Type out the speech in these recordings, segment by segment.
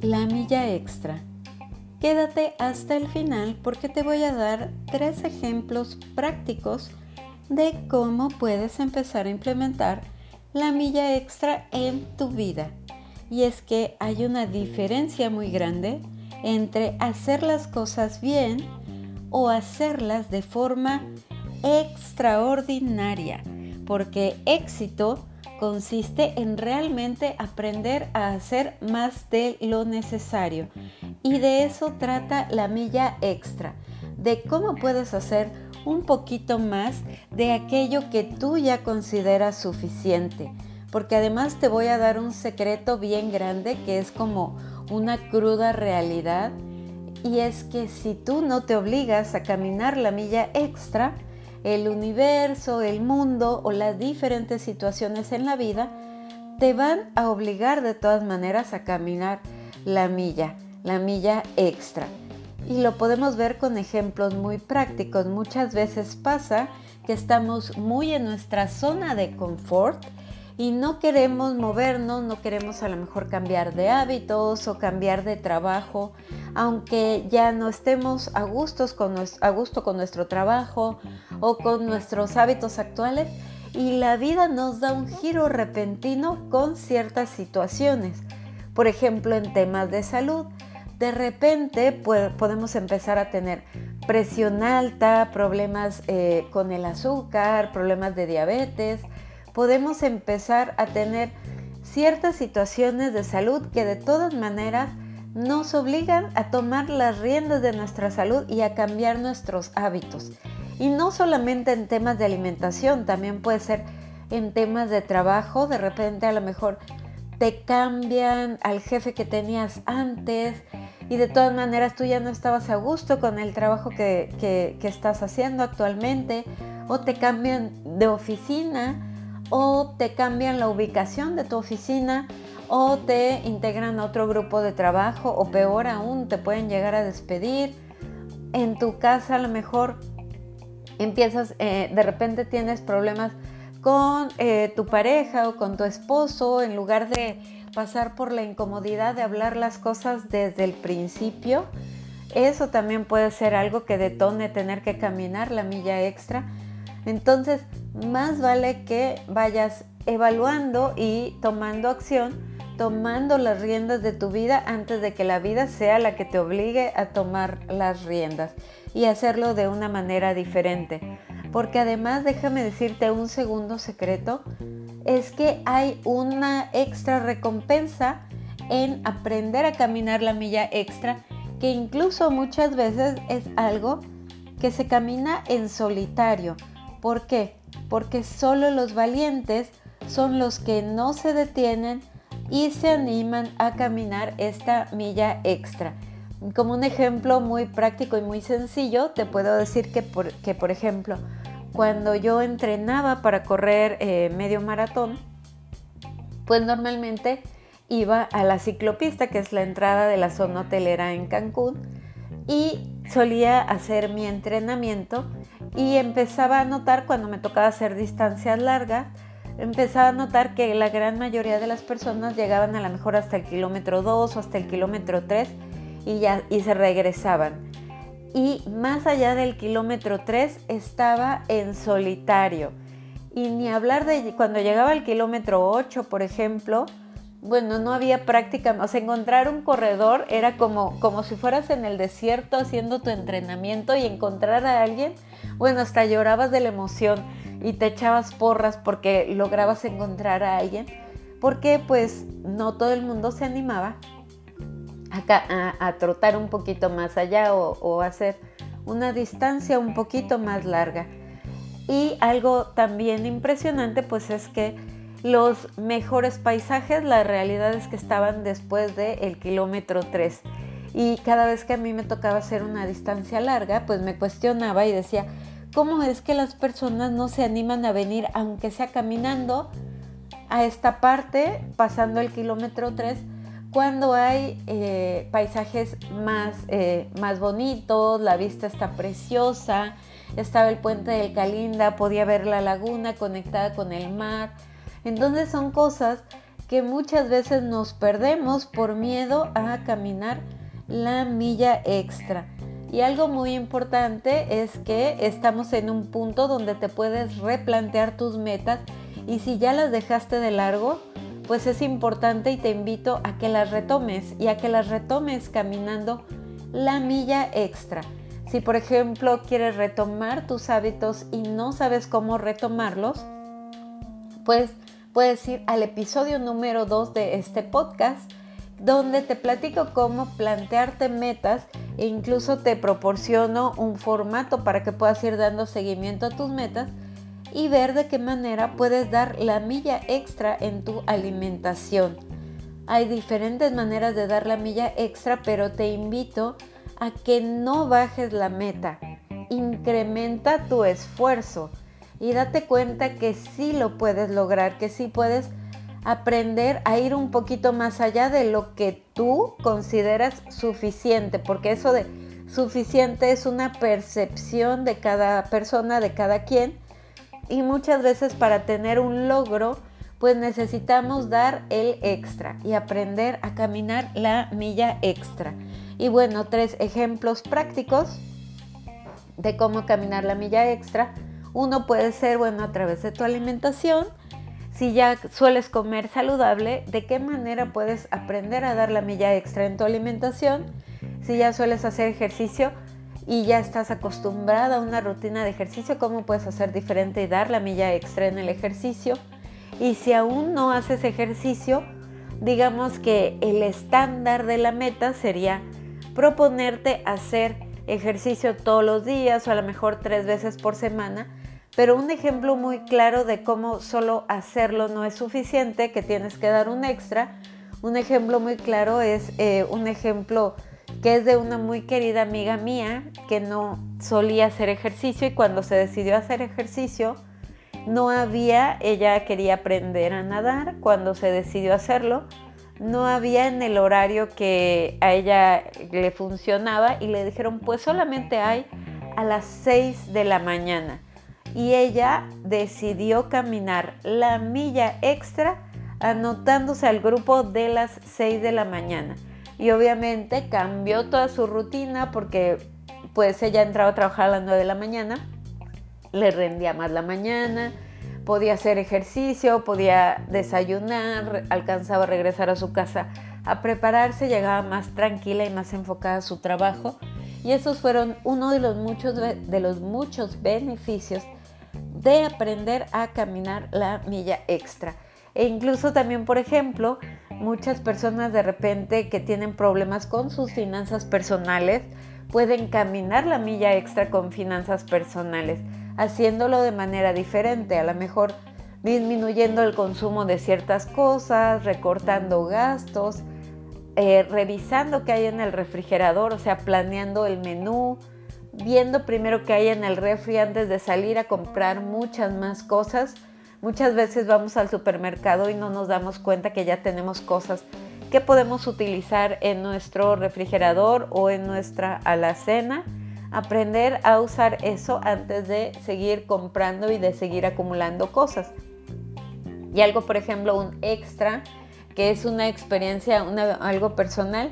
La milla extra. Quédate hasta el final porque te voy a dar tres ejemplos prácticos de cómo puedes empezar a implementar la milla extra en tu vida. Y es que hay una diferencia muy grande entre hacer las cosas bien o hacerlas de forma extraordinaria, porque éxito consiste en realmente aprender a hacer más de lo necesario. Y de eso trata la milla extra, de cómo puedes hacer un poquito más de aquello que tú ya consideras suficiente. Porque además te voy a dar un secreto bien grande que es como una cruda realidad. Y es que si tú no te obligas a caminar la milla extra, el universo, el mundo o las diferentes situaciones en la vida te van a obligar de todas maneras a caminar la milla, la milla extra. Y lo podemos ver con ejemplos muy prácticos. Muchas veces pasa que estamos muy en nuestra zona de confort y no queremos movernos, no queremos a lo mejor cambiar de hábitos o cambiar de trabajo, aunque ya no estemos a, gusto con nuestro trabajo o con nuestros hábitos actuales y la vida nos da un giro repentino con ciertas situaciones. Por ejemplo, en temas de salud, de repente podemos empezar a tener presión alta, problemas eh, con el azúcar, problemas de diabetes, podemos empezar a tener ciertas situaciones de salud que de todas maneras nos obligan a tomar las riendas de nuestra salud y a cambiar nuestros hábitos. Y no solamente en temas de alimentación, también puede ser en temas de trabajo, de repente a lo mejor te cambian al jefe que tenías antes y de todas maneras tú ya no estabas a gusto con el trabajo que, que estás haciendo actualmente o te cambian de oficina o te cambian la ubicación de tu oficina o te integran a otro grupo de trabajo o peor aún, te pueden llegar a despedir. En tu casa a lo mejor empiezas, eh, de repente tienes problemas con eh, tu pareja o con tu esposo, en lugar de pasar por la incomodidad de hablar las cosas desde el principio, eso también puede ser algo que detone tener que caminar la milla extra. Entonces, más vale que vayas evaluando y tomando acción, tomando las riendas de tu vida antes de que la vida sea la que te obligue a tomar las riendas y hacerlo de una manera diferente. Porque además, déjame decirte un segundo secreto, es que hay una extra recompensa en aprender a caminar la milla extra, que incluso muchas veces es algo que se camina en solitario. ¿Por qué? Porque solo los valientes son los que no se detienen y se animan a caminar esta milla extra. Como un ejemplo muy práctico y muy sencillo, te puedo decir que, por, que, por ejemplo, cuando yo entrenaba para correr eh, medio maratón, pues normalmente iba a la ciclopista, que es la entrada de la zona hotelera en Cancún, y solía hacer mi entrenamiento y empezaba a notar cuando me tocaba hacer distancias largas, empezaba a notar que la gran mayoría de las personas llegaban a lo mejor hasta el kilómetro 2 o hasta el kilómetro 3 y, ya, y se regresaban. Y más allá del kilómetro 3 estaba en solitario. Y ni hablar de cuando llegaba al kilómetro 8, por ejemplo, bueno, no había práctica, o encontrar un corredor era como, como si fueras en el desierto haciendo tu entrenamiento y encontrar a alguien, bueno, hasta llorabas de la emoción y te echabas porras porque lograbas encontrar a alguien, porque pues no todo el mundo se animaba a, a, trotar un poquito más allá o, o hacer una distancia un poquito más larga. Y algo también impresionante pues es que los mejores paisajes, la realidad es que estaban después del kilómetro 3. Y cada vez que a mí me tocaba hacer una distancia larga, pues me cuestionaba y decía, ¿cómo es que las personas no se animan a venir, aunque sea caminando, a esta parte, pasando el kilómetro 3, cuando hay eh, paisajes más, eh, más bonitos, la vista está preciosa, estaba el puente del Calinda, podía ver la laguna conectada con el mar, Entonces son cosas que muchas veces nos perdemos por miedo a caminar la milla extra. Y algo muy importante es que estamos en un punto donde te puedes replantear tus metas y si ya las dejaste de largo, pues es importante y te invito a que las retomes y a que las retomes caminando la milla extra. Si por ejemplo quieres retomar tus hábitos y no sabes cómo retomarlos, pues puedes ir al episodio número 2 de este podcast donde te platico cómo plantearte metas e incluso te proporciono un formato para que puedas ir dando seguimiento a tus metas y ver de qué manera puedes dar la milla extra en tu alimentación. Hay diferentes maneras de dar la milla extra, pero te invito a que no bajes la meta. Incrementa tu esfuerzo y date cuenta que sí lo puedes lograr, que sí puedes aprender a ir un poquito más allá de lo que tú consideras suficiente, porque eso de suficiente es una percepción de cada persona, de cada quien, y muchas veces para tener un logro, pues necesitamos dar el extra y aprender a caminar la milla extra. Y bueno, tres ejemplos prácticos de cómo caminar la milla extra. Uno puede ser, bueno, a través de tu alimentación, si ya sueles comer saludable, ¿de qué manera puedes aprender a dar la milla extra en tu alimentación? Si ya sueles hacer ejercicio y ya estás acostumbrada a una rutina de ejercicio, ¿cómo puedes hacer diferente y dar la milla extra en el ejercicio? Y si aún no haces ejercicio, digamos que el estándar de la meta sería proponerte hacer ejercicio todos los días o a lo mejor tres veces por semana pero un ejemplo muy claro de cómo solo hacerlo no es suficiente, que tienes que dar un extra. Un ejemplo muy claro es eh, un ejemplo que es de una muy querida amiga mía que no solía hacer ejercicio y cuando se decidió hacer ejercicio no había, ella quería aprender a nadar, cuando se decidió hacerlo, no había en el horario que a ella le funcionaba y le dijeron pues solamente hay a las 6 de la mañana y ella decidió caminar la milla extra anotándose al grupo de las 6 de la mañana. Y obviamente cambió toda su rutina porque pues ella entraba a trabajar a las 9 de la mañana, le rendía más la mañana, podía hacer ejercicio, podía desayunar, alcanzaba a regresar a su casa a prepararse, llegaba más tranquila y más enfocada a su trabajo. Y esos fueron uno de los muchos, de los muchos beneficios de aprender a caminar la milla extra. E incluso también, por ejemplo, muchas personas de repente que tienen problemas con sus finanzas personales pueden caminar la milla extra con finanzas personales, haciéndolo de manera diferente, a lo mejor disminuyendo el consumo de ciertas cosas, recortando gastos, eh, revisando qué hay en el refrigerador, o sea, planeando el menú, viendo primero qué hay en el refri antes de salir a comprar muchas más cosas. Muchas veces vamos al supermercado y no nos damos cuenta que ya tenemos cosas que podemos utilizar en nuestro refrigerador o en nuestra alacena. Aprender a usar eso antes de seguir comprando y de seguir acumulando cosas. Y algo, por ejemplo, un extra, que es una experiencia, algo personal,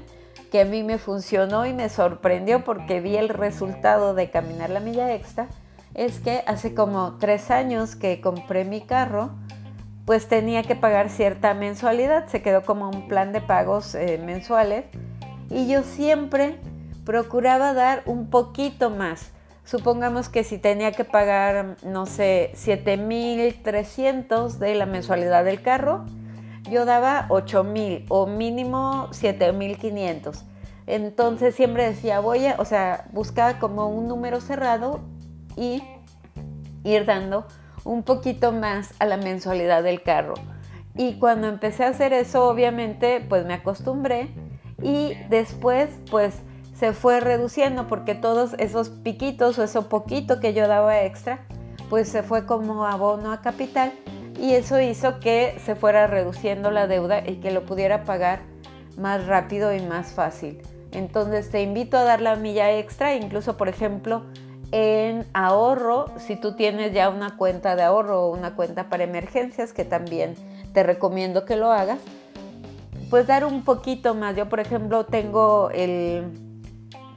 que a mí me funcionó y me sorprendió porque vi el resultado de caminar la milla extra, es que hace como tres años que compré mi carro, pues tenía que pagar cierta mensualidad, se quedó como un plan de pagos eh, mensuales y yo siempre procuraba dar un poquito más. Supongamos que si tenía que pagar, no sé, 7.300 de la mensualidad del carro, yo daba 8000 o mínimo 7500. Entonces siempre decía, voy a, o sea, buscaba como un número cerrado y ir dando un poquito más a la mensualidad del carro. Y cuando empecé a hacer eso, obviamente, pues me acostumbré y después, pues se fue reduciendo porque todos esos piquitos o eso poquito que yo daba extra, pues se fue como abono a capital y eso hizo que se fuera reduciendo la deuda y que lo pudiera pagar más rápido y más fácil. Entonces te invito a dar la milla extra, incluso por ejemplo en ahorro, si tú tienes ya una cuenta de ahorro o una cuenta para emergencias, que también te recomiendo que lo hagas, pues dar un poquito más. Yo, por ejemplo, tengo el...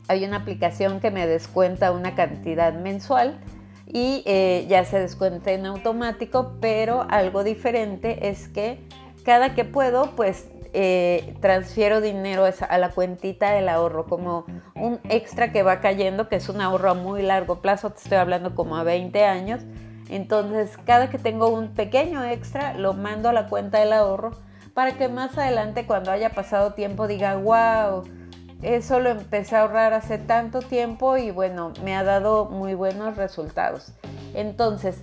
Hay una aplicación que me descuenta una cantidad mensual y eh, ya se descuenta en automático, pero algo diferente es que cada que puedo, pues eh, transfiero dinero a la cuentita del ahorro, como un extra que va cayendo, que es un ahorro a muy largo plazo, te estoy hablando como a 20 años. Entonces, cada que tengo un pequeño extra, lo mando a la cuenta del ahorro para que más adelante, cuando haya pasado tiempo, diga, wow, eso lo empecé a ahorrar hace tanto tiempo y bueno, me ha dado muy buenos resultados. Entonces,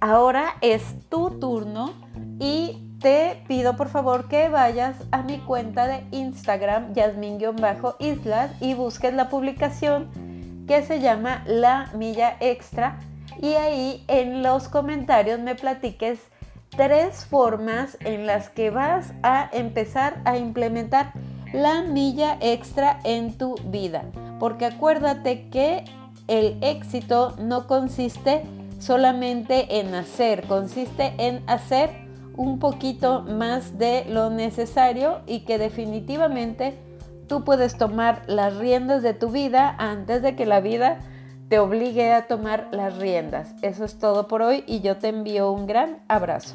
ahora es tu turno y te pido por favor que vayas a mi cuenta de Instagram, yasmin-islas, y busques la publicación que se llama La Milla Extra. Y ahí en los comentarios me platiques tres formas en las que vas a empezar a implementar la milla extra en tu vida. Porque acuérdate que el éxito no consiste solamente en hacer, consiste en hacer un poquito más de lo necesario y que definitivamente tú puedes tomar las riendas de tu vida antes de que la vida te obligue a tomar las riendas. Eso es todo por hoy y yo te envío un gran abrazo.